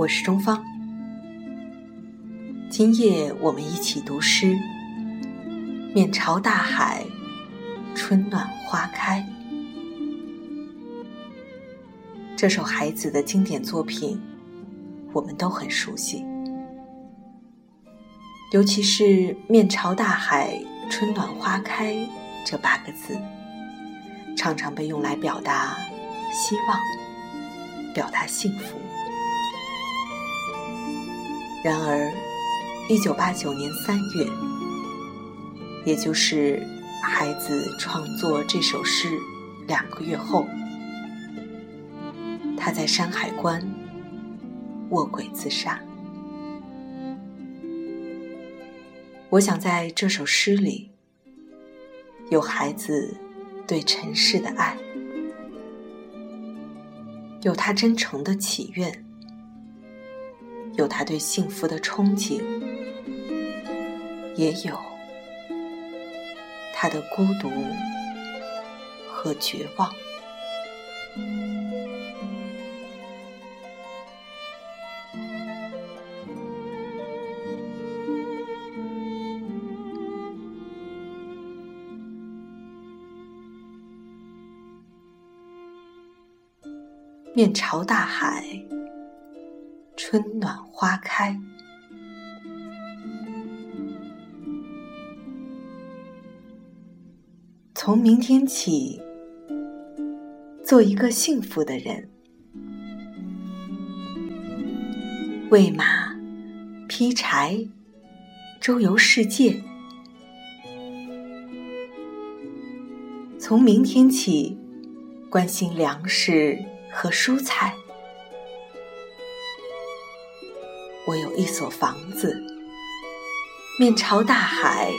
我是钟芳。今夜我们一起读诗：面朝大海，春暖花开。这首孩子的经典作品，我们都很熟悉，尤其是“面朝大海，春暖花开”这八个字，常常被用来表达希望，表达幸福。然而，一九八九年三月，也就是孩子创作这首诗两个月后，他在山海关卧轨自杀。我想在这首诗里，有孩子对尘世的爱，有他真诚的祈愿。有他对幸福的憧憬，也有他的孤独和绝望。面朝大海。春暖花开，从明天起，做一个幸福的人，喂马，劈柴，周游世界。从明天起，关心粮食和蔬菜。我有一所房子，面朝大海，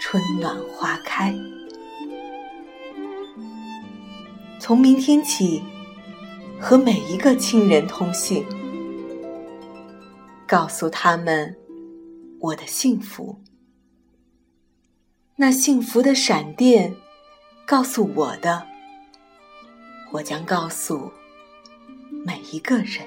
春暖花开。从明天起，和每一个亲人通信，告诉他们我的幸福。那幸福的闪电告诉我的，我将告诉每一个人。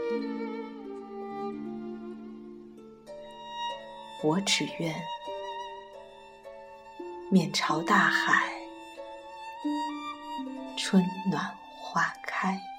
我只愿面朝大海，春暖花开。